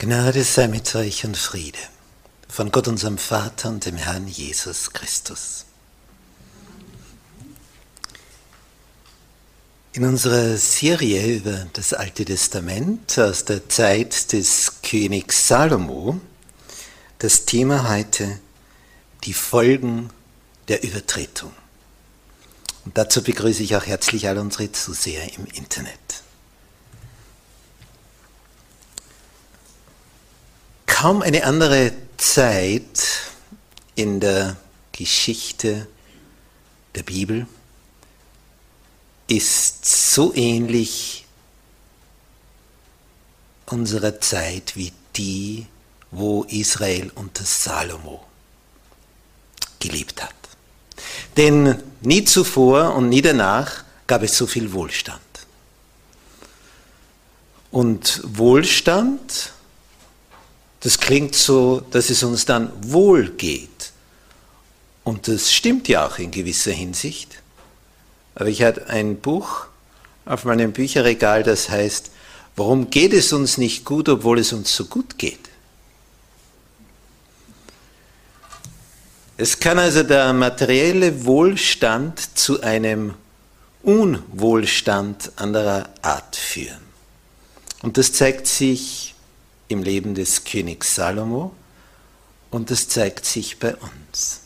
Gnade sei mit euch und Friede von Gott unserem Vater und dem Herrn Jesus Christus. In unserer Serie über das Alte Testament aus der Zeit des Königs Salomo das Thema heute die Folgen der Übertretung. Und dazu begrüße ich auch herzlich all unsere Zuseher im Internet. Kaum eine andere Zeit in der Geschichte der Bibel ist so ähnlich unserer Zeit wie die, wo Israel unter Salomo gelebt hat. Denn nie zuvor und nie danach gab es so viel Wohlstand. Und Wohlstand das klingt so, dass es uns dann wohl geht. Und das stimmt ja auch in gewisser Hinsicht. Aber ich hatte ein Buch auf meinem Bücherregal, das heißt, warum geht es uns nicht gut, obwohl es uns so gut geht? Es kann also der materielle Wohlstand zu einem Unwohlstand anderer Art führen. Und das zeigt sich im Leben des Königs Salomo und das zeigt sich bei uns.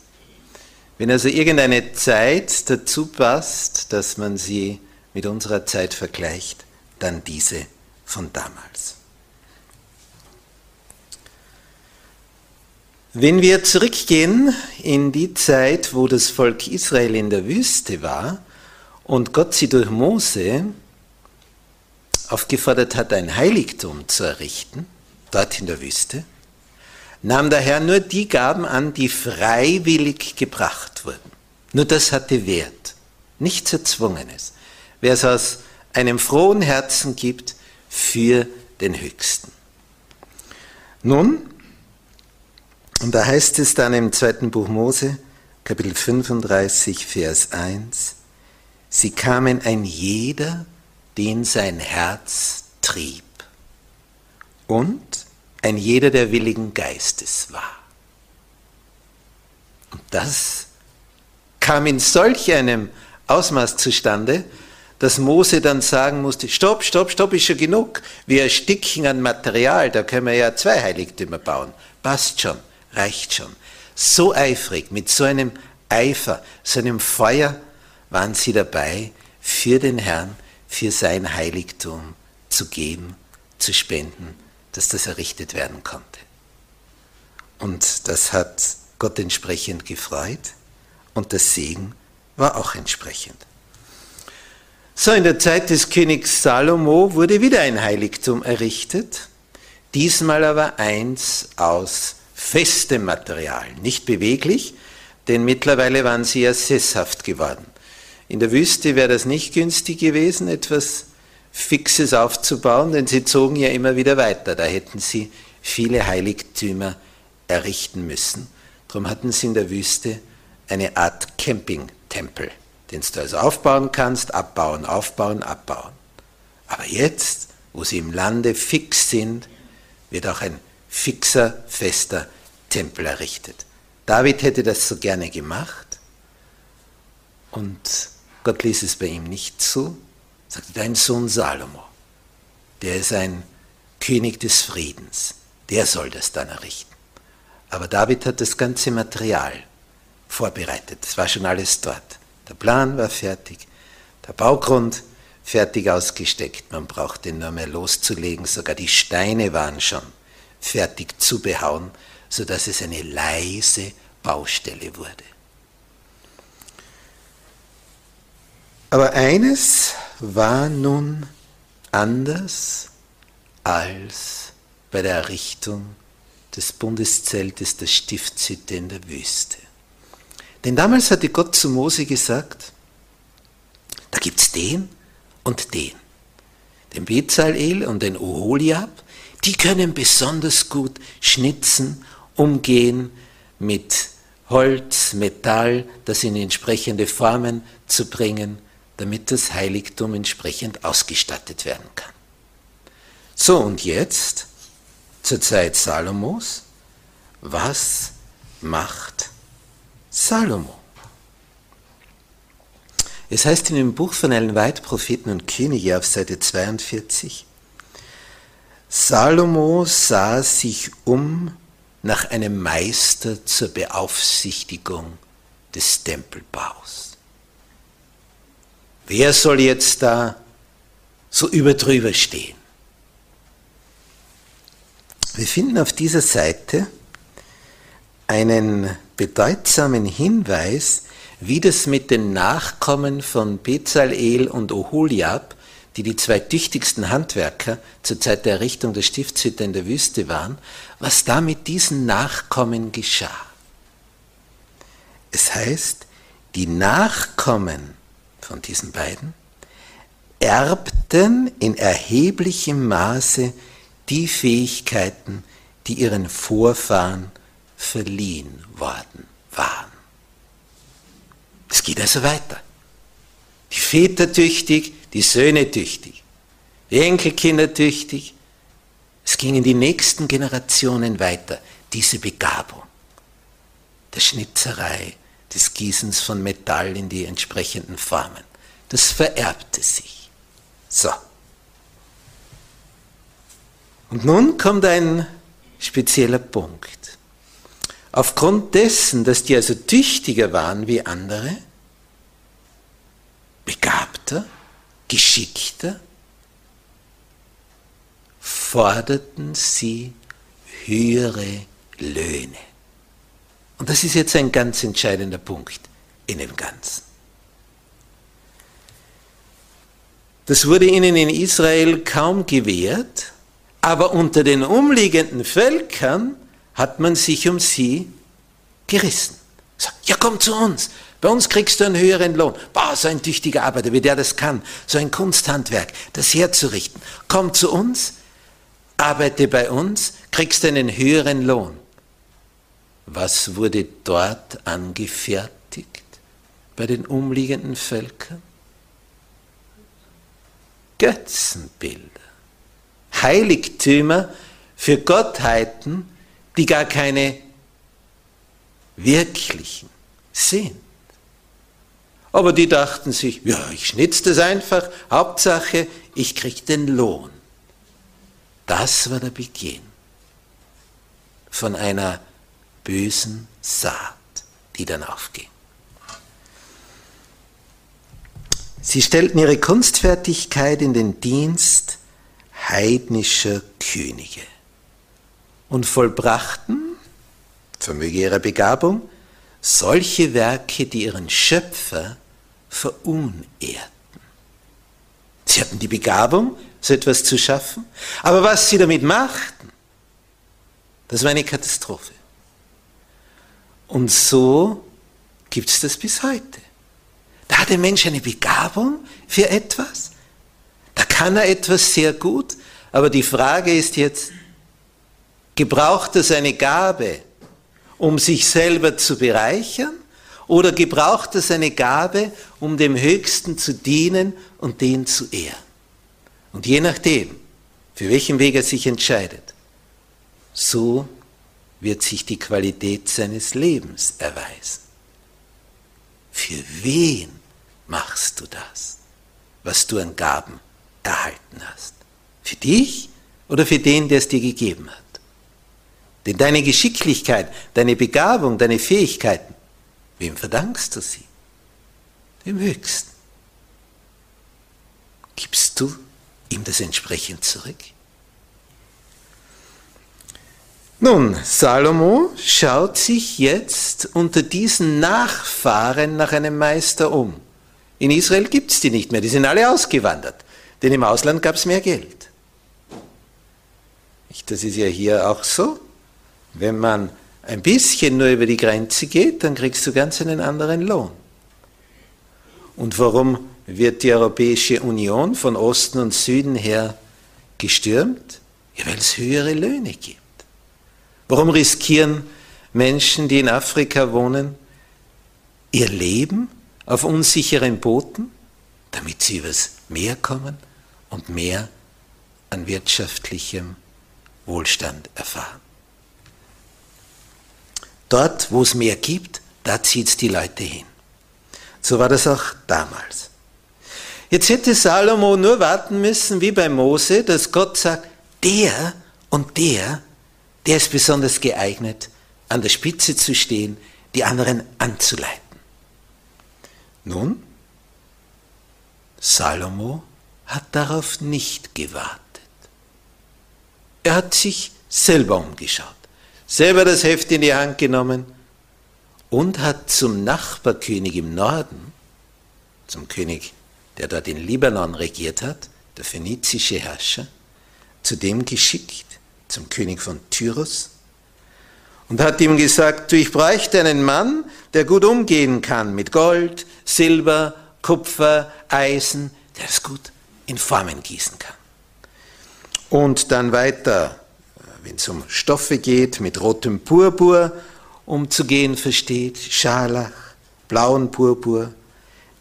Wenn also irgendeine Zeit dazu passt, dass man sie mit unserer Zeit vergleicht, dann diese von damals. Wenn wir zurückgehen in die Zeit, wo das Volk Israel in der Wüste war und Gott sie durch Mose aufgefordert hat, ein Heiligtum zu errichten, dort in der Wüste, nahm der Herr nur die Gaben an, die freiwillig gebracht wurden. Nur das hatte Wert, nichts Erzwungenes. Wer es aus einem frohen Herzen gibt für den Höchsten. Nun, und da heißt es dann im zweiten Buch Mose, Kapitel 35, Vers 1, sie kamen ein jeder, den sein Herz trieb. Und ein jeder, der willigen Geistes war. Und das kam in solch einem Ausmaß zustande, dass Mose dann sagen musste, stopp, stopp, stopp, ist schon genug. Wir ersticken an Material, da können wir ja zwei Heiligtümer bauen. Passt schon, reicht schon. So eifrig, mit so einem Eifer, so einem Feuer waren sie dabei, für den Herrn, für sein Heiligtum zu geben, zu spenden dass das errichtet werden konnte. Und das hat Gott entsprechend gefreut und das Segen war auch entsprechend. So, in der Zeit des Königs Salomo wurde wieder ein Heiligtum errichtet, diesmal aber eins aus festem Material, nicht beweglich, denn mittlerweile waren sie ja sesshaft geworden. In der Wüste wäre das nicht günstig gewesen, etwas Fixes aufzubauen, denn sie zogen ja immer wieder weiter. Da hätten sie viele Heiligtümer errichten müssen. Darum hatten sie in der Wüste eine Art Campingtempel, den du also aufbauen kannst, abbauen, aufbauen, abbauen. Aber jetzt, wo sie im Lande fix sind, wird auch ein fixer, fester Tempel errichtet. David hätte das so gerne gemacht und Gott ließ es bei ihm nicht zu, sagte, dein Sohn Salomo, der ist ein König des Friedens, der soll das dann errichten. Aber David hat das ganze Material vorbereitet, es war schon alles dort. Der Plan war fertig, der Baugrund fertig ausgesteckt, man brauchte nur mehr loszulegen, sogar die Steine waren schon fertig zu behauen, sodass es eine leise Baustelle wurde. Aber eines war nun anders als bei der Errichtung des Bundeszeltes der Stiftshütte in der Wüste. Denn damals hatte Gott zu Mose gesagt, da gibt es den und den, den Bezalel und den Oholiab, die können besonders gut schnitzen, umgehen mit Holz, Metall, das in entsprechende Formen zu bringen, damit das Heiligtum entsprechend ausgestattet werden kann. So, und jetzt, zur Zeit Salomos, was macht Salomo? Es heißt in dem Buch von Ellen White, Propheten und Könige auf Seite 42, Salomo sah sich um nach einem Meister zur Beaufsichtigung des Tempelbaus. Wer soll jetzt da so über drüber stehen? Wir finden auf dieser Seite einen bedeutsamen Hinweis, wie das mit den Nachkommen von Bezalel und Oholiab die die zwei tüchtigsten Handwerker zur Zeit der Errichtung der Stiftshütte in der Wüste waren, was da mit diesen Nachkommen geschah. Es heißt, die Nachkommen von diesen beiden erbten in erheblichem Maße die Fähigkeiten, die ihren Vorfahren verliehen worden waren. Es geht also weiter. Die Väter tüchtig, die Söhne tüchtig, die Enkelkinder tüchtig. Es ging in die nächsten Generationen weiter, diese Begabung der Schnitzerei, des Gießens von Metall in die entsprechenden Formen. Das vererbte sich. So. Und nun kommt ein spezieller Punkt. Aufgrund dessen, dass die also tüchtiger waren wie andere, begabter, geschickter, forderten sie höhere Löhne. Und das ist jetzt ein ganz entscheidender Punkt in dem Ganzen. Das wurde ihnen in Israel kaum gewährt, aber unter den umliegenden Völkern hat man sich um sie gerissen. Ja, komm zu uns, bei uns kriegst du einen höheren Lohn. Boah, so ein tüchtiger Arbeiter, wie der das kann. So ein Kunsthandwerk, das herzurichten. Komm zu uns, arbeite bei uns, kriegst einen höheren Lohn. Was wurde dort angefertigt bei den umliegenden Völkern? Götzenbilder. Heiligtümer für Gottheiten, die gar keine wirklichen sind. Aber die dachten sich, ja, ich schnitze das einfach, Hauptsache, ich kriege den Lohn. Das war der Beginn von einer bösen Saat, die dann aufging. Sie stellten ihre Kunstfertigkeit in den Dienst heidnischer Könige und vollbrachten, vermöge ihrer Begabung, solche Werke, die ihren Schöpfer verunehrten. Sie hatten die Begabung, so etwas zu schaffen, aber was sie damit machten, das war eine Katastrophe. Und so gibt es das bis heute. Da hat der Mensch eine Begabung für etwas, da kann er etwas sehr gut, aber die Frage ist jetzt, gebraucht er seine Gabe, um sich selber zu bereichern, oder gebraucht er seine Gabe, um dem Höchsten zu dienen und den zu ehren? Und je nachdem, für welchen Weg er sich entscheidet, so wird sich die Qualität seines Lebens erweisen. Für wen machst du das, was du an Gaben erhalten hast? Für dich oder für den, der es dir gegeben hat? Denn deine Geschicklichkeit, deine Begabung, deine Fähigkeiten, wem verdankst du sie? Dem Höchsten. Gibst du ihm das entsprechend zurück? Nun, Salomo schaut sich jetzt unter diesen Nachfahren nach einem Meister um. In Israel gibt es die nicht mehr, die sind alle ausgewandert, denn im Ausland gab es mehr Geld. Das ist ja hier auch so. Wenn man ein bisschen nur über die Grenze geht, dann kriegst du ganz einen anderen Lohn. Und warum wird die Europäische Union von Osten und Süden her gestürmt? Ja, weil es höhere Löhne gibt. Warum riskieren Menschen, die in Afrika wohnen, ihr Leben auf unsicheren Booten, damit sie übers Meer kommen und mehr an wirtschaftlichem Wohlstand erfahren? Dort, wo es mehr gibt, da zieht es die Leute hin. So war das auch damals. Jetzt hätte Salomo nur warten müssen, wie bei Mose, dass Gott sagt, der und der der ist besonders geeignet, an der Spitze zu stehen, die anderen anzuleiten. Nun, Salomo hat darauf nicht gewartet. Er hat sich selber umgeschaut, selber das Heft in die Hand genommen und hat zum Nachbarkönig im Norden, zum König, der dort in Libanon regiert hat, der phönizische Herrscher, zu dem geschickt, zum König von Tyrus und hat ihm gesagt, du, ich bräuchte einen Mann, der gut umgehen kann mit Gold, Silber, Kupfer, Eisen, der es gut in Formen gießen kann. Und dann weiter, wenn es um Stoffe geht, mit rotem Purpur umzugehen versteht, Scharlach, blauen Purpur,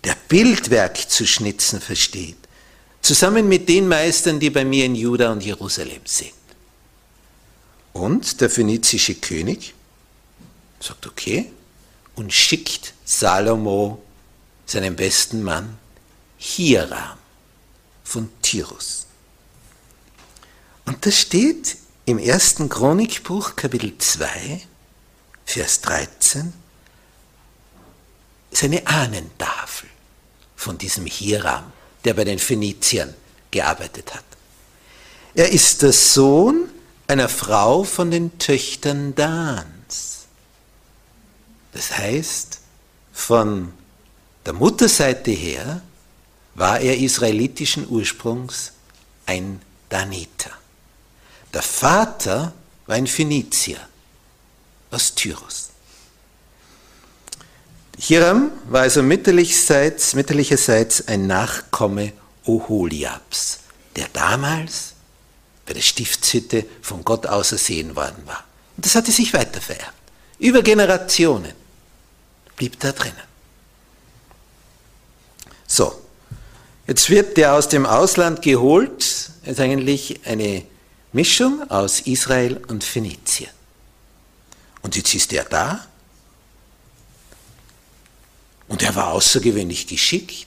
der Bildwerk zu schnitzen versteht, zusammen mit den Meistern, die bei mir in Juda und Jerusalem sind. Und der phönizische König sagt, okay, und schickt Salomo seinen besten Mann Hiram von Tyrus. Und das steht im ersten Chronikbuch, Kapitel 2, Vers 13, ist eine Ahnentafel von diesem Hiram, der bei den Phöniziern gearbeitet hat. Er ist der Sohn einer Frau von den Töchtern Dans. Das heißt, von der Mutterseite her war er israelitischen Ursprungs ein Daniter. Der Vater war ein Phönizier aus Tyrus. Hiram war also mütterlicherseits, mütterlicherseits ein Nachkomme Oholiabs, der damals der Stiftshütte von Gott ausersehen worden war. Und das hatte sich weiter vererbt. Über Generationen blieb da drinnen. So, jetzt wird der aus dem Ausland geholt, ist eigentlich eine Mischung aus Israel und Phönizien. Und jetzt ist er da und er war außergewöhnlich geschickt.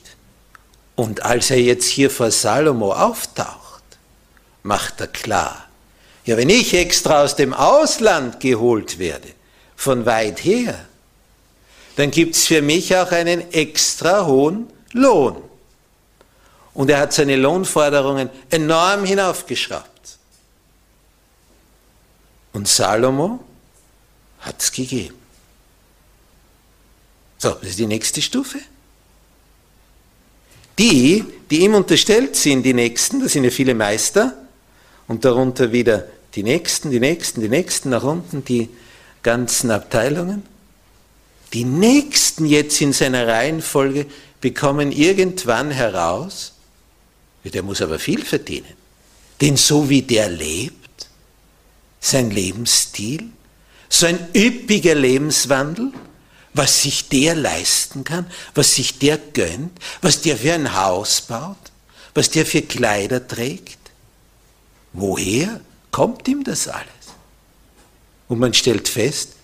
Und als er jetzt hier vor Salomo auftaucht, macht er klar. Ja, wenn ich extra aus dem Ausland geholt werde, von weit her, dann gibt es für mich auch einen extra hohen Lohn. Und er hat seine Lohnforderungen enorm hinaufgeschraubt. Und Salomo hat es gegeben. So, das ist die nächste Stufe. Die, die ihm unterstellt sind, die Nächsten, das sind ja viele Meister, und darunter wieder die nächsten, die nächsten, die nächsten, nach unten die ganzen Abteilungen. Die nächsten jetzt in seiner Reihenfolge bekommen irgendwann heraus, der muss aber viel verdienen. Denn so wie der lebt, sein Lebensstil, so ein üppiger Lebenswandel, was sich der leisten kann, was sich der gönnt, was der für ein Haus baut, was der für Kleider trägt. Woher kommt ihm das alles? Und man stellt fest,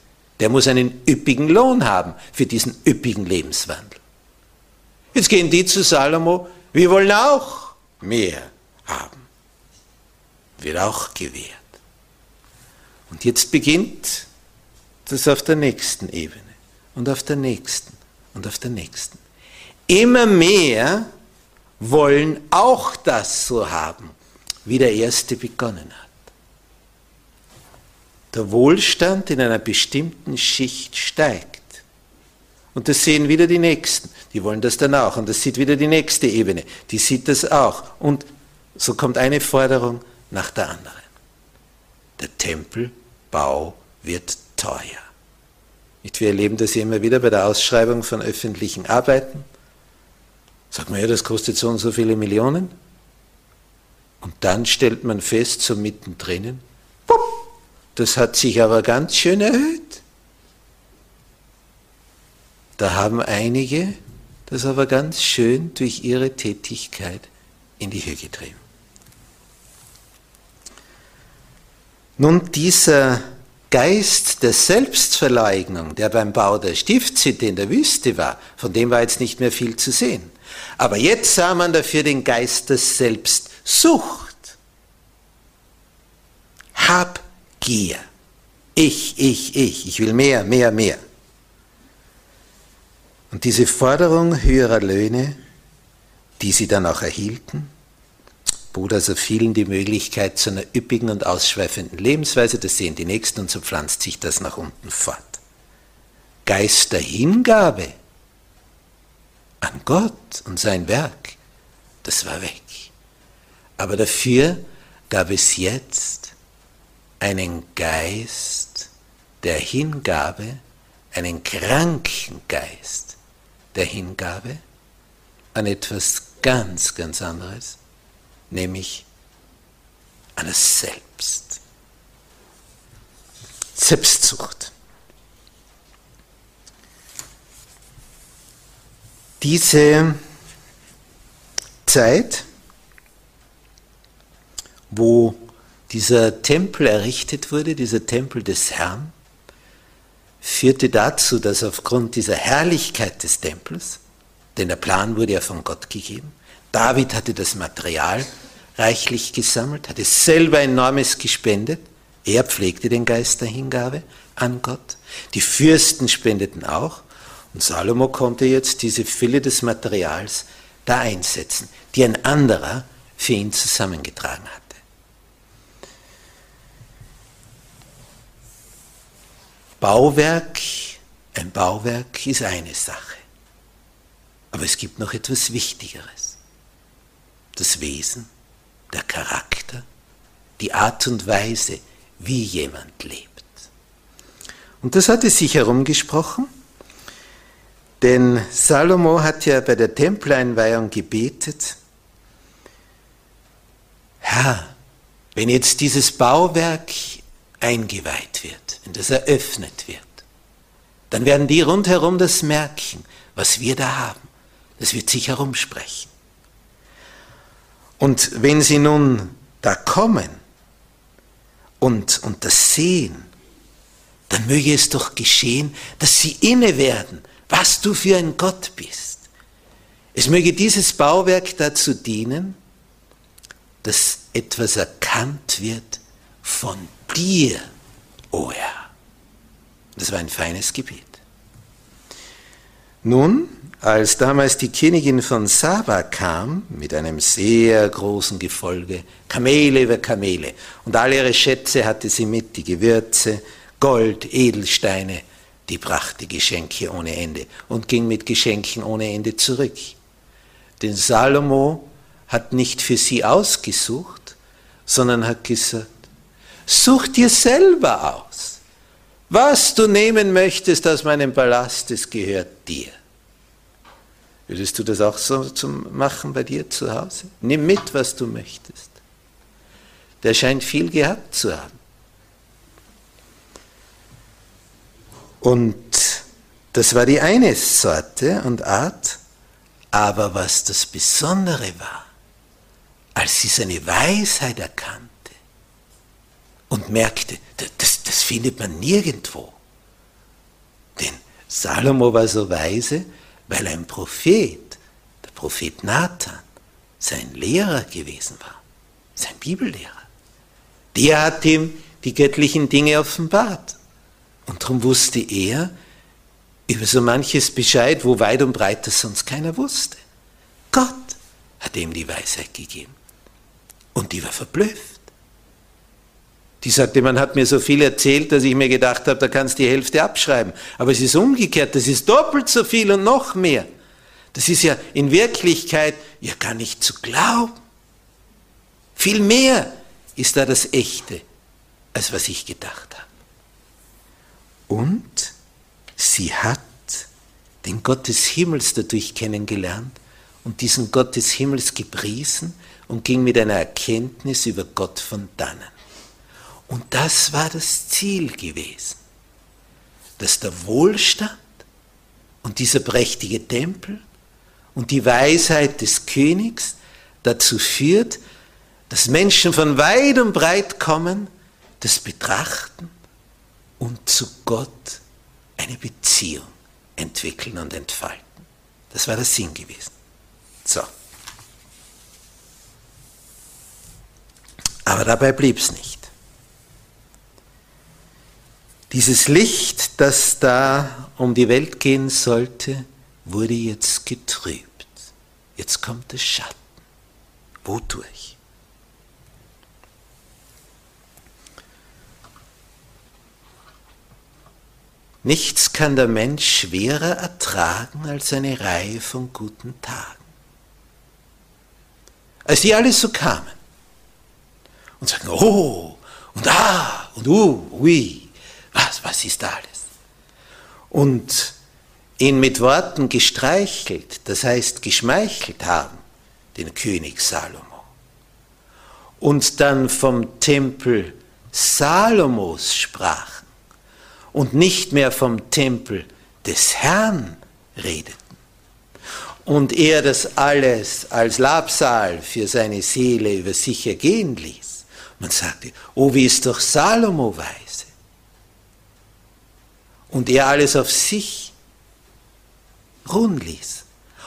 der muss einen üppigen Lohn haben für diesen üppigen Lebenswandel. Jetzt gehen die zu Salomo, wir wollen auch mehr haben. Wird auch gewährt. Und jetzt beginnt das auf der nächsten Ebene und auf der nächsten und auf der nächsten. Immer mehr wollen auch das so haben, wie der Erste begonnen hat. Der Wohlstand in einer bestimmten Schicht steigt. Und das sehen wieder die Nächsten. Die wollen das dann auch. Und das sieht wieder die nächste Ebene. Die sieht das auch. Und so kommt eine Forderung nach der anderen. Der Tempelbau wird teuer. Wir erleben das ja immer wieder bei der Ausschreibung von öffentlichen Arbeiten. Sagt man ja, das kostet so und so viele Millionen. Und dann stellt man fest, so mittendrin, das hat sich aber ganz schön erhöht. Da haben einige das aber ganz schön durch ihre Tätigkeit in die Höhe getrieben. Nun, dieser Geist der Selbstverleugnung, der beim Bau der Stiftshütte in der Wüste war, von dem war jetzt nicht mehr viel zu sehen. Aber jetzt sah man dafür den Geist der Selbstsucht. Habgier. Ich, ich, ich. Ich will mehr, mehr, mehr. Und diese Forderung höherer Löhne, die sie dann auch erhielten, bot also vielen die Möglichkeit zu einer üppigen und ausschweifenden Lebensweise, das sehen die Nächsten und so pflanzt sich das nach unten fort. Geist der Hingabe an Gott und sein Werk, das war weg. Aber dafür gab es jetzt einen Geist der Hingabe, einen kranken Geist der Hingabe an etwas ganz, ganz anderes, nämlich an das Selbst. Selbstsucht. Diese Zeit, wo dieser Tempel errichtet wurde, dieser Tempel des Herrn, führte dazu, dass aufgrund dieser Herrlichkeit des Tempels, denn der Plan wurde ja von Gott gegeben, David hatte das Material reichlich gesammelt, hatte selber enormes gespendet, er pflegte den Geist der Hingabe an Gott, die Fürsten spendeten auch. Und Salomo konnte jetzt diese Fülle des Materials da einsetzen, die ein anderer für ihn zusammengetragen hatte. Bauwerk, ein Bauwerk ist eine Sache. Aber es gibt noch etwas Wichtigeres. Das Wesen, der Charakter, die Art und Weise, wie jemand lebt. Und das hatte sich herumgesprochen, denn Salomo hat ja bei der Tempeleinweihung gebetet, Herr, wenn jetzt dieses Bauwerk eingeweiht wird, wenn das eröffnet wird, dann werden die rundherum das merken, was wir da haben. Das wird sich herumsprechen. Und wenn sie nun da kommen und, und das sehen, dann möge es doch geschehen, dass sie inne werden, was du für ein Gott bist. Es möge dieses Bauwerk dazu dienen, dass etwas erkannt wird von dir, o oh Herr. Das war ein feines Gebet. Nun, als damals die Königin von Saba kam, mit einem sehr großen Gefolge, Kamele über Kamele, und all ihre Schätze hatte sie mit, die Gewürze, Gold, Edelsteine, die brachte Geschenke ohne Ende und ging mit Geschenken ohne Ende zurück. Denn Salomo hat nicht für sie ausgesucht, sondern hat gesagt, such dir selber aus, Was du nehmen möchtest aus meinem Palast, das gehört dir. Würdest du das auch so machen bei dir zu Hause? Nimm mit, was du möchtest. Der scheint viel gehabt zu haben. Und das war die eine Sorte und Art. Aber was das Besondere war, als sie seine Weisheit erkannte und merkte, das, das findet man nirgendwo. Denn Salomo war so weise, weil ein Prophet, der Prophet Nathan, sein Lehrer gewesen war, sein Bibellehrer. Der hat ihm die göttlichen Dinge offenbart. Und darum wusste er über so manches Bescheid, wo weit und breit das sonst keiner wusste. Gott hat ihm die Weisheit gegeben. Und die war verblüfft. Die sagte, man hat mir so viel erzählt, dass ich mir gedacht habe, da kannst du die Hälfte abschreiben. Aber es ist umgekehrt, das ist doppelt so viel und noch mehr. Das ist ja in Wirklichkeit ja gar nicht zu glauben. Viel mehr ist da das Echte, als was ich gedacht habe. Und sie hat den Gott des Himmels dadurch kennengelernt und diesen Gott des Himmels gepriesen und ging mit einer Erkenntnis über Gott von dannen. Und das war das Ziel gewesen, dass der Wohlstand und dieser prächtige Tempel und die Weisheit des Königs dazu führt, dass Menschen von weit und breit kommen, das betrachten und zu Gott eine Beziehung entwickeln und entfalten. Das war der Sinn gewesen. So. Aber dabei blieb es nicht. Dieses Licht, das da um die Welt gehen sollte, wurde jetzt getrübt. Jetzt kommt der Schatten. Wodurch? Nichts kann der Mensch schwerer ertragen als eine Reihe von guten Tagen. Als die alle so kamen und sagten, oh, und ah, und uh, ui, was, was ist alles? Und ihn mit Worten gestreichelt, das heißt geschmeichelt haben, den König Salomo. Und dann vom Tempel Salomos sprachen und nicht mehr vom Tempel des Herrn redeten. Und er das alles als Labsal für seine Seele über sich ergehen ließ. Man sagte, oh, wie ist doch Salomo weise. Und er alles auf sich ruhen ließ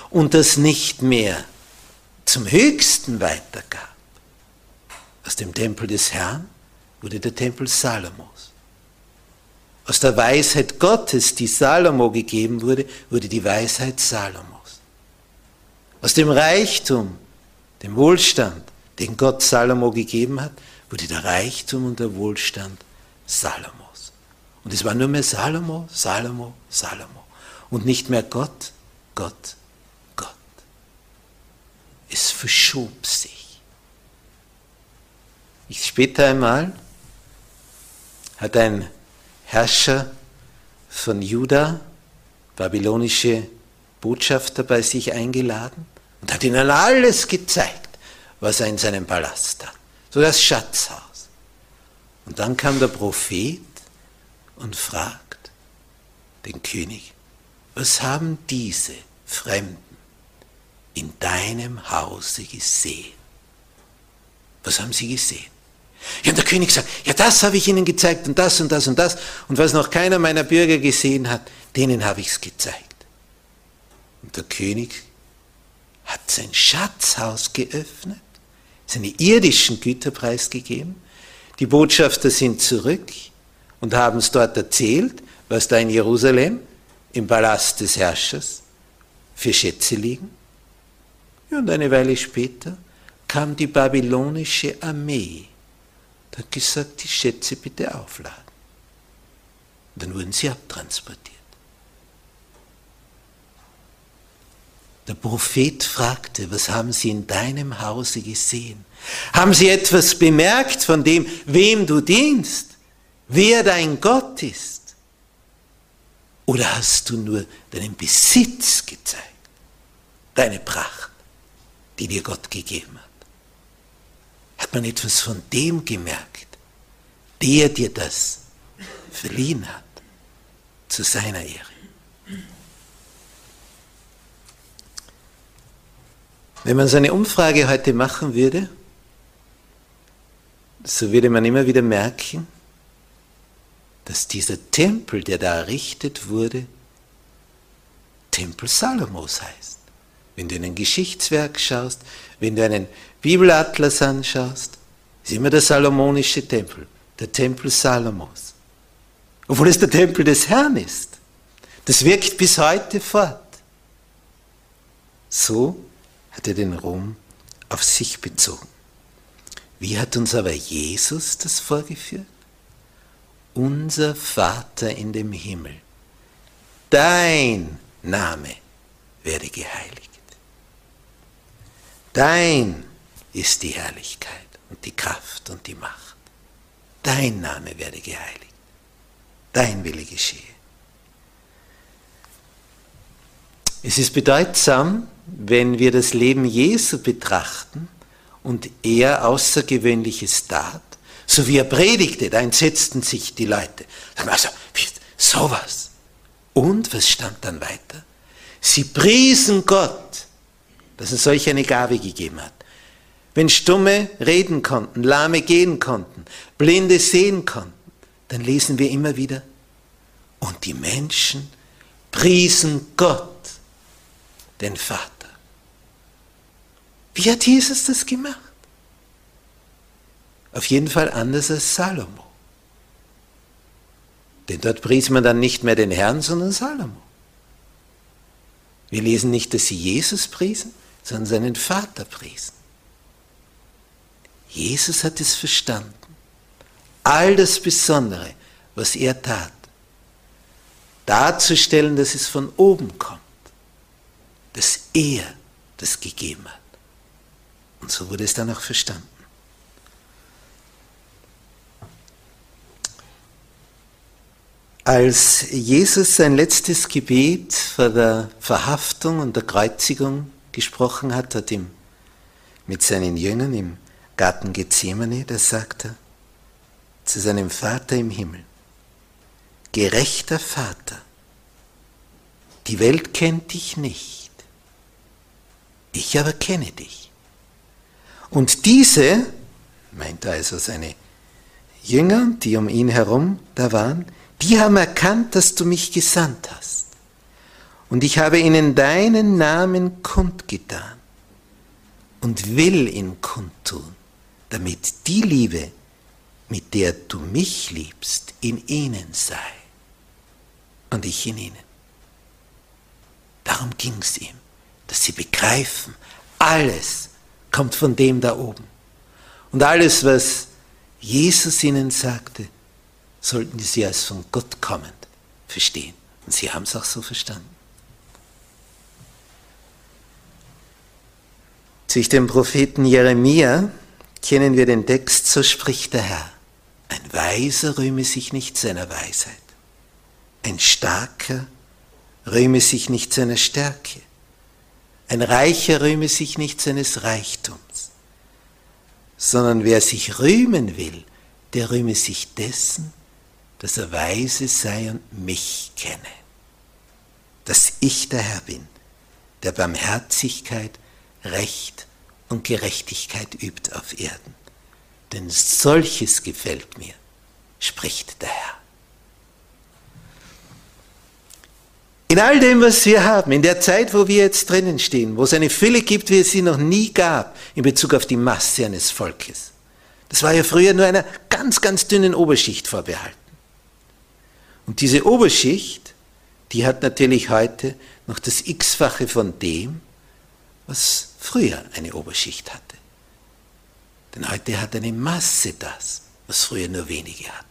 und das nicht mehr zum Höchsten weitergab. Aus dem Tempel des Herrn wurde der Tempel Salomos. Aus der Weisheit Gottes, die Salomo gegeben wurde, wurde die Weisheit Salomos. Aus dem Reichtum, dem Wohlstand, den Gott Salomo gegeben hat, wurde der Reichtum und der Wohlstand Salomos. Und es war nur mehr Salomo, Salomo, Salomo. Und nicht mehr Gott, Gott, Gott. Es verschob sich. Ich später einmal hat ein Herrscher von Juda, babylonische Botschafter bei sich eingeladen und hat ihnen alles gezeigt, was er in seinem Palast hat. So das Schatzhaus. Und dann kam der Prophet und fragt den König, was haben diese Fremden in deinem Hause gesehen? Was haben sie gesehen? Ja, und der König sagt, ja, das habe ich ihnen gezeigt und das und das und das. Und was noch keiner meiner Bürger gesehen hat, denen habe ich es gezeigt. Und der König hat sein Schatzhaus geöffnet, seine irdischen Güter preisgegeben. Die Botschafter sind zurück und haben es dort erzählt, was da in Jerusalem im Palast des Herrschers für Schätze liegen. Und eine Weile später kam die babylonische Armee hat gesagt, die Schätze bitte aufladen. Und dann wurden sie abtransportiert. Der Prophet fragte, was haben Sie in deinem Hause gesehen? Haben Sie etwas bemerkt von dem, wem du dienst, wer dein Gott ist? Oder hast du nur deinen Besitz gezeigt, deine Pracht, die dir Gott gegeben hat? Hat man etwas von dem gemerkt, der dir das verliehen hat, zu seiner Ehre? Wenn man so eine Umfrage heute machen würde, so würde man immer wieder merken, dass dieser Tempel, der da errichtet wurde, Tempel Salomos heißt. Wenn du in ein Geschichtswerk schaust, wenn du einen Bibelatlas anschaust, ist immer der salomonische Tempel, der Tempel Salomos. Obwohl es der Tempel des Herrn ist. Das wirkt bis heute fort. So hat er den Ruhm auf sich bezogen. Wie hat uns aber Jesus das vorgeführt? Unser Vater in dem Himmel, dein Name werde geheiligt. Dein ist die Herrlichkeit und die Kraft und die Macht. Dein Name werde geheiligt. Dein Wille geschehe. Es ist bedeutsam, wenn wir das Leben Jesu betrachten und er Außergewöhnliches tat, so wie er predigte, da entsetzten sich die Leute. Also, sowas. Und was stand dann weiter? Sie priesen Gott, dass er solch eine Gabe gegeben hat. Wenn Stumme reden konnten, Lahme gehen konnten, Blinde sehen konnten, dann lesen wir immer wieder, und die Menschen priesen Gott, den Vater. Wie hat Jesus das gemacht? Auf jeden Fall anders als Salomo. Denn dort pries man dann nicht mehr den Herrn, sondern Salomo. Wir lesen nicht, dass sie Jesus priesen, sondern seinen Vater priesen. Jesus hat es verstanden. All das Besondere, was er tat, darzustellen, dass es von oben kommt, dass er das gegeben hat. Und so wurde es dann auch verstanden. Als Jesus sein letztes Gebet vor der Verhaftung und der Kreuzigung gesprochen hat, hat ihm mit seinen Jüngern im Garten Gethsemane, da sagt er zu seinem Vater im Himmel, gerechter Vater, die Welt kennt dich nicht, ich aber kenne dich. Und diese, meint also seine Jünger, die um ihn herum da waren, die haben erkannt, dass du mich gesandt hast. Und ich habe ihnen deinen Namen kundgetan und will ihn kundtun, damit die Liebe, mit der du mich liebst, in ihnen sei und ich in ihnen. Darum ging es ihm, dass sie begreifen, alles, kommt von dem da oben. Und alles, was Jesus ihnen sagte, sollten sie als von Gott kommend verstehen. Und sie haben es auch so verstanden. Durch den Propheten Jeremia kennen wir den Text, so spricht der Herr. Ein Weiser rühme sich nicht seiner Weisheit. Ein Starker rühme sich nicht seiner Stärke. Ein Reicher rühme sich nicht seines Reichtums, sondern wer sich rühmen will, der rühme sich dessen, dass er weise sei und mich kenne, dass ich der Herr bin, der Barmherzigkeit, Recht und Gerechtigkeit übt auf Erden. Denn solches gefällt mir, spricht der Herr. In all dem, was wir haben, in der Zeit, wo wir jetzt drinnen stehen, wo es eine Fülle gibt, wie es sie noch nie gab, in Bezug auf die Masse eines Volkes. Das war ja früher nur einer ganz, ganz dünnen Oberschicht vorbehalten. Und diese Oberschicht, die hat natürlich heute noch das x-fache von dem, was früher eine Oberschicht hatte. Denn heute hat eine Masse das, was früher nur wenige hatten.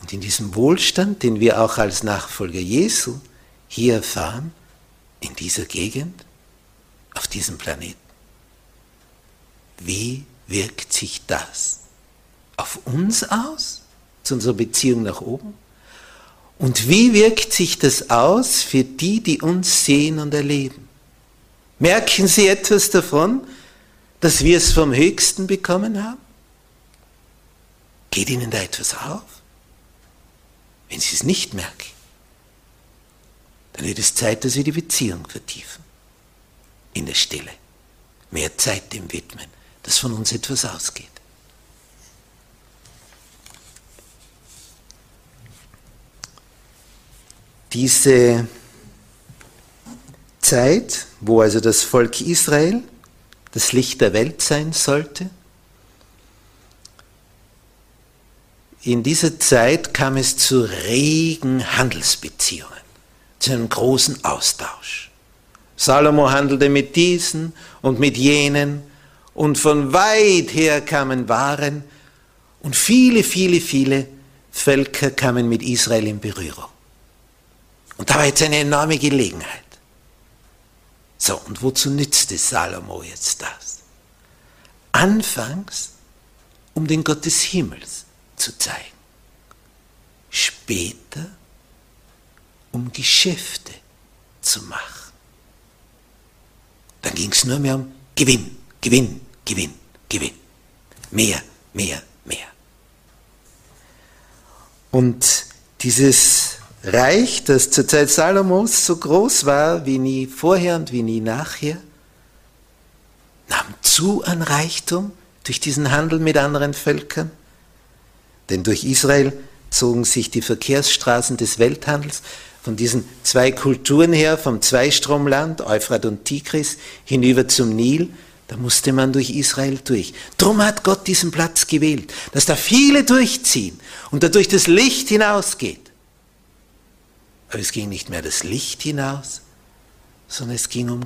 Und in diesem Wohlstand, den wir auch als Nachfolger Jesu hier erfahren, in dieser Gegend, auf diesem Planeten, wie wirkt sich das auf uns aus, zu unserer Beziehung nach oben? Und wie wirkt sich das aus für die, die uns sehen und erleben? Merken Sie etwas davon, dass wir es vom Höchsten bekommen haben? Geht Ihnen da etwas auf? Wenn Sie es nicht merken, dann wird es Zeit, dass wir die Beziehung vertiefen. In der Stille. Mehr Zeit dem widmen, dass von uns etwas ausgeht. Diese Zeit, wo also das Volk Israel das Licht der Welt sein sollte, in dieser Zeit kam es zu regen Handelsbeziehungen, zu einem großen Austausch. Salomo handelte mit diesen und mit jenen und von weit her kamen Waren und viele, viele, viele Völker kamen mit Israel in Berührung. Und da war jetzt eine enorme Gelegenheit. So, und wozu nützte Salomo jetzt das? Anfangs, um den Gott des Himmels zu zeigen. Später, um Geschäfte zu machen. Dann ging es nur mehr um Gewinn, Gewinn, Gewinn, Gewinn. Mehr, mehr, mehr. Und dieses Reich, das zur Zeit Salomos so groß war wie nie vorher und wie nie nachher, nahm zu an Reichtum durch diesen Handel mit anderen Völkern. Denn durch Israel zogen sich die Verkehrsstraßen des Welthandels von diesen zwei Kulturen her, vom Zweistromland, Euphrat und Tigris, hinüber zum Nil, da musste man durch Israel durch. Drum hat Gott diesen Platz gewählt, dass da viele durchziehen und dadurch das Licht hinausgeht. Aber es ging nicht mehr das Licht hinaus, sondern es ging um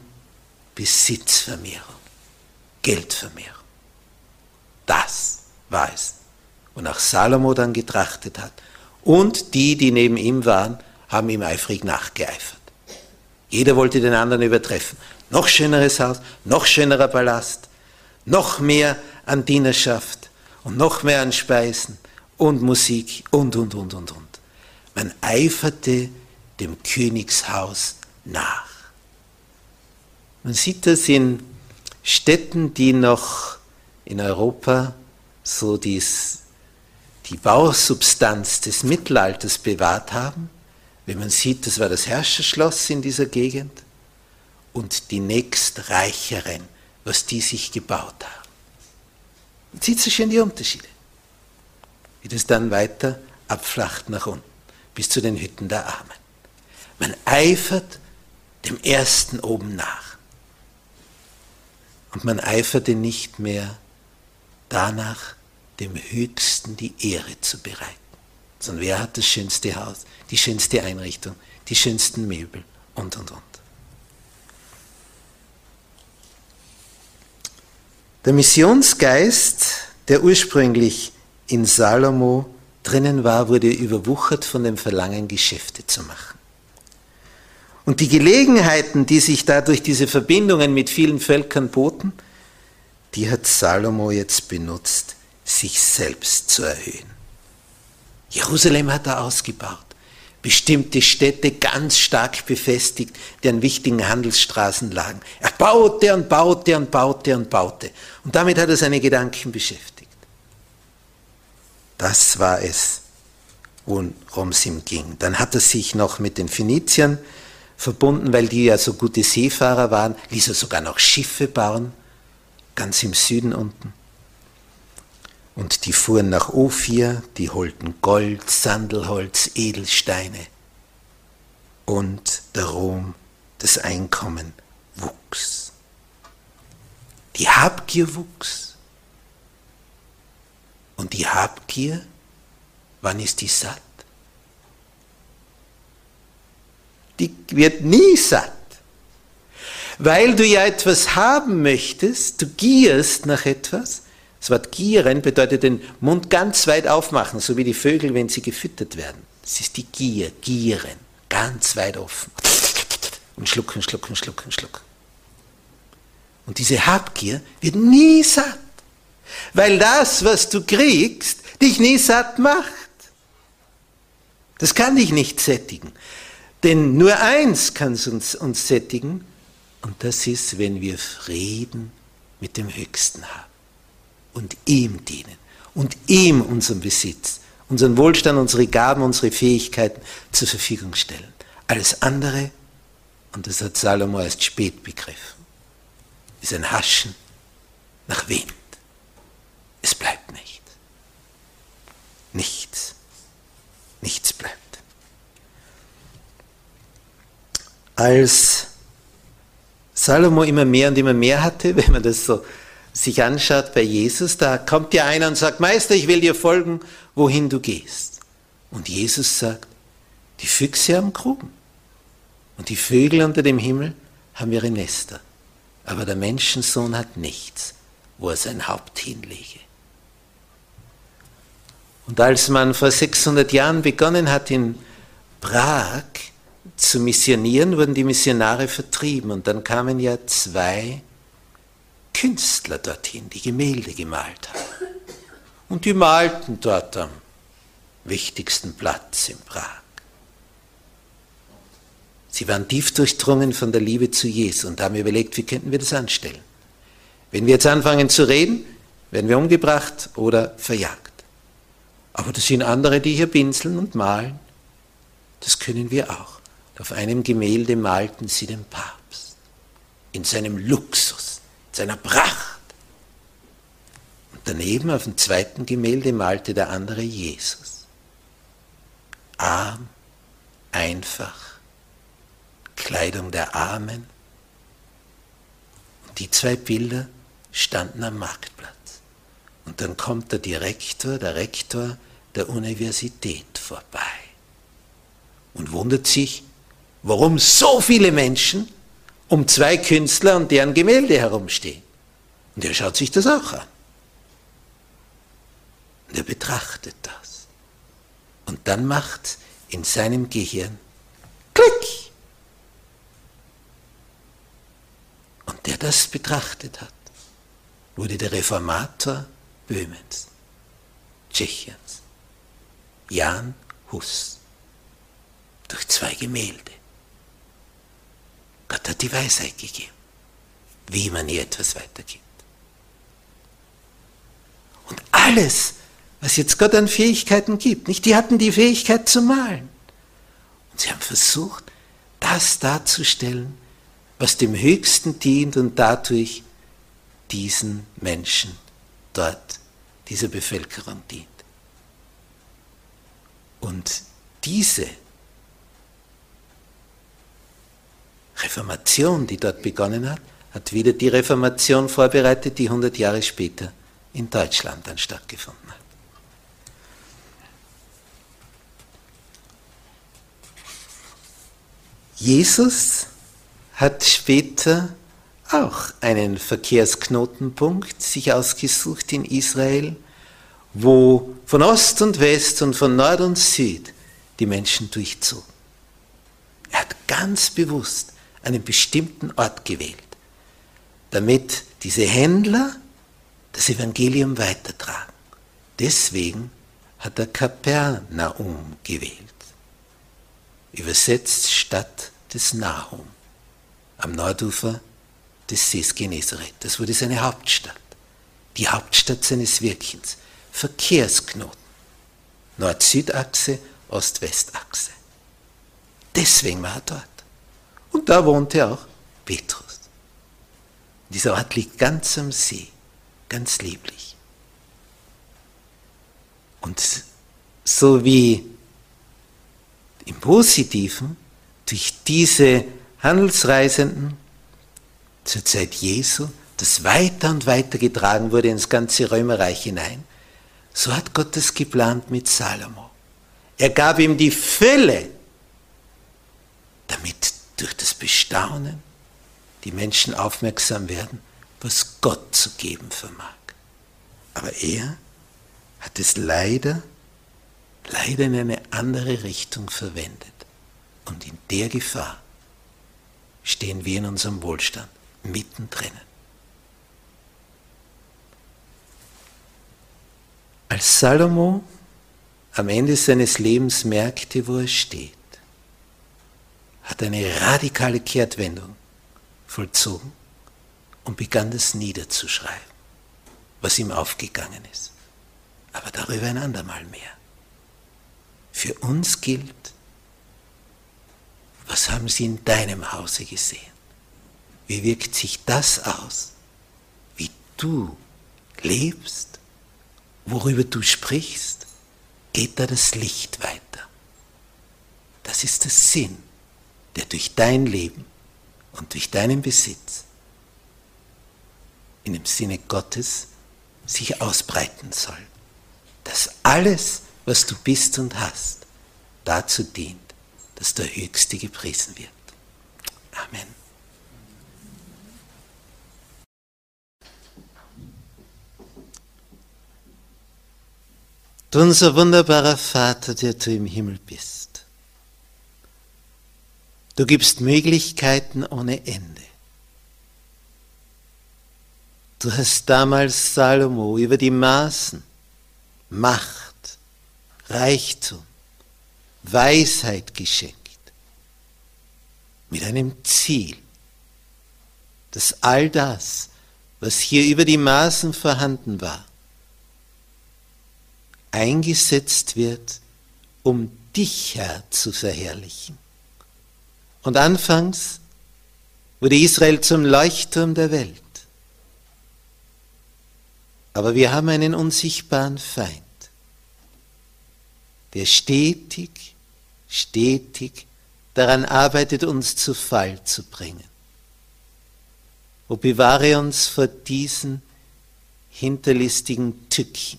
Besitzvermehrung, Geldvermehrung. Das war es, wonach Salomo dann getrachtet hat. Und die, die neben ihm waren, haben ihm eifrig nachgeeifert. Jeder wollte den anderen übertreffen. Noch schöneres Haus, noch schönerer Palast, noch mehr an Dienerschaft und noch mehr an Speisen und Musik und, und, und, und, und. Man eiferte dem Königshaus nach. Man sieht das in Städten, die noch in Europa so dies, die Bausubstanz des Mittelalters bewahrt haben. Wenn man sieht, das war das Herrscherschloss in dieser Gegend und die nächstreicheren, was die sich gebaut haben. Man sieht so schön die Unterschiede, wie das dann weiter abflacht nach unten, bis zu den Hütten der Armen. Man eifert dem Ersten oben nach. Und man eiferte nicht mehr danach, dem Höchsten die Ehre zu bereiten. Sondern wer hat das schönste Haus, die schönste Einrichtung, die schönsten Möbel und, und, und. Der Missionsgeist, der ursprünglich in Salomo drinnen war, wurde überwuchert von dem Verlangen, Geschäfte zu machen. Und die Gelegenheiten, die sich dadurch diese Verbindungen mit vielen Völkern boten, die hat Salomo jetzt benutzt, sich selbst zu erhöhen. Jerusalem hat er ausgebaut, bestimmte Städte ganz stark befestigt, die an wichtigen Handelsstraßen lagen. Er baute und baute und baute und baute. Und damit hat er seine Gedanken beschäftigt. Das war es, worum es ihm ging. Dann hat er sich noch mit den Phöniziern verbunden, weil die ja so gute Seefahrer waren, ließ er sogar noch Schiffe bauen, ganz im Süden unten. Und die fuhren nach Ophir, die holten Gold, Sandelholz, Edelsteine. Und der Ruhm, das Einkommen wuchs. Die Habgier wuchs. Und die Habgier, wann ist die satt? Die wird nie satt. Weil du ja etwas haben möchtest, du gierst nach etwas. Das Wort gieren bedeutet den Mund ganz weit aufmachen, so wie die Vögel, wenn sie gefüttert werden. Das ist die Gier, gieren, ganz weit offen. Und schlucken, schlucken, schlucken, schlucken. Und diese Habgier wird nie satt, weil das, was du kriegst, dich nie satt macht. Das kann dich nicht sättigen. Denn nur eins kann uns, uns sättigen, und das ist, wenn wir Frieden mit dem Höchsten haben und ihm dienen und ihm unseren Besitz, unseren Wohlstand, unsere Gaben, unsere Fähigkeiten zur Verfügung stellen. Alles andere, und das hat Salomo erst spät begriffen, ist ein Haschen nach Wind. Es bleibt nichts. Nichts. Nichts bleibt. Als Salomo immer mehr und immer mehr hatte, wenn man das so sich anschaut bei Jesus, da kommt ja einer und sagt, Meister, ich will dir folgen, wohin du gehst. Und Jesus sagt, die Füchse haben Gruben und die Vögel unter dem Himmel haben ihre Nester, aber der Menschensohn hat nichts, wo er sein Haupt hinlege. Und als man vor 600 Jahren begonnen hat in Prag zu missionieren, wurden die Missionare vertrieben und dann kamen ja zwei Künstler dorthin, die Gemälde gemalt haben. Und die malten dort am wichtigsten Platz in Prag. Sie waren tief durchdrungen von der Liebe zu Jesu und haben überlegt, wie könnten wir das anstellen. Wenn wir jetzt anfangen zu reden, werden wir umgebracht oder verjagt. Aber das sind andere, die hier pinseln und malen. Das können wir auch. Auf einem Gemälde malten sie den Papst in seinem Luxus, in seiner Pracht. Und daneben auf dem zweiten Gemälde malte der andere Jesus. Arm, einfach, Kleidung der Armen. Und die zwei Bilder standen am Marktplatz. Und dann kommt der Direktor, der Rektor der Universität vorbei und wundert sich, warum so viele Menschen um zwei Künstler und deren Gemälde herumstehen. Und er schaut sich das auch an. Und er betrachtet das. Und dann macht in seinem Gehirn Klick. Und der das betrachtet hat, wurde der Reformator Böhmens, Tschechiens, Jan Hus, durch zwei Gemälde. Gott hat die Weisheit gegeben, wie man hier etwas weitergibt. Und alles, was jetzt Gott an Fähigkeiten gibt, nicht, die hatten die Fähigkeit zu malen. Und sie haben versucht, das darzustellen, was dem Höchsten dient und dadurch diesen Menschen dort, dieser Bevölkerung dient. Und diese Reformation, die dort begonnen hat, hat wieder die Reformation vorbereitet, die 100 Jahre später in Deutschland dann stattgefunden hat. Jesus hat später auch einen Verkehrsknotenpunkt sich ausgesucht in Israel, wo von Ost und West und von Nord und Süd die Menschen durchzogen. Er hat ganz bewusst einen bestimmten Ort gewählt, damit diese Händler das Evangelium weitertragen. Deswegen hat er Kapernaum gewählt, übersetzt Stadt des Nahum, am Nordufer des Sees Genezareth. Das wurde seine Hauptstadt, die Hauptstadt seines Wirkens, Verkehrsknoten, Nord-Süd-Achse, Ost-West-Achse. Deswegen war er dort. Und da wohnte auch Petrus. Dieser Ort liegt ganz am See, ganz lieblich. Und so wie im Positiven durch diese Handelsreisenden zur Zeit Jesu das weiter und weiter getragen wurde ins ganze Römerreich hinein, so hat Gott es geplant mit Salomo. Er gab ihm die Fülle, damit durch das Bestaunen die Menschen aufmerksam werden, was Gott zu geben vermag. Aber er hat es leider, leider in eine andere Richtung verwendet. Und in der Gefahr stehen wir in unserem Wohlstand mittendrin. Als Salomo am Ende seines Lebens merkte, wo er steht, hat eine radikale Kehrtwendung vollzogen und begann das niederzuschreiben, was ihm aufgegangen ist. Aber darüber ein andermal mehr. Für uns gilt, was haben Sie in deinem Hause gesehen? Wie wirkt sich das aus? Wie du lebst? Worüber du sprichst? Geht da das Licht weiter? Das ist der Sinn, der durch dein Leben und durch deinen Besitz in dem Sinne Gottes sich ausbreiten soll. Dass alles, was du bist und hast, dazu dient, dass der Höchste gepriesen wird. Amen. Du unser wunderbarer Vater, der du im Himmel bist. Du gibst Möglichkeiten ohne Ende. Du hast damals Salomo über die Maßen, Macht, Reichtum, Weisheit geschenkt. Mit einem Ziel, dass all das, was hier über die Maßen vorhanden war, eingesetzt wird, um dich, Herr, zu verherrlichen. Und anfangs wurde Israel zum Leuchtturm der Welt. Aber wir haben einen unsichtbaren Feind, der stetig, stetig daran arbeitet, uns zu Fall zu bringen. O bewahre uns vor diesen hinterlistigen Tücken,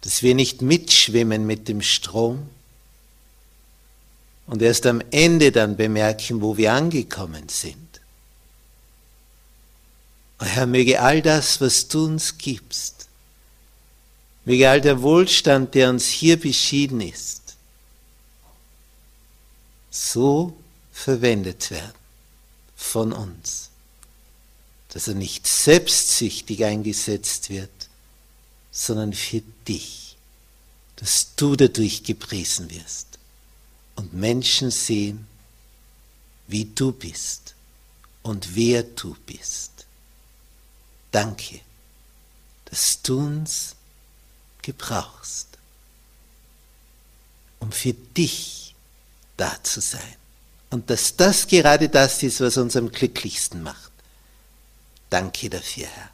dass wir nicht mitschwimmen mit dem Strom und erst am Ende dann bemerken, wo wir angekommen sind. Oh Herr, möge all das, was du uns gibst, möge all der Wohlstand, der uns hier beschieden ist, so verwendet werden von uns, dass er nicht selbstsüchtig eingesetzt wird, sondern für dich, dass du dadurch gepriesen wirst und Menschen sehen, wie du bist und wer du bist. Danke, dass du uns gebrauchst, um für dich da zu sein. Und dass das gerade das ist, was uns am glücklichsten macht. Danke dafür, Herr.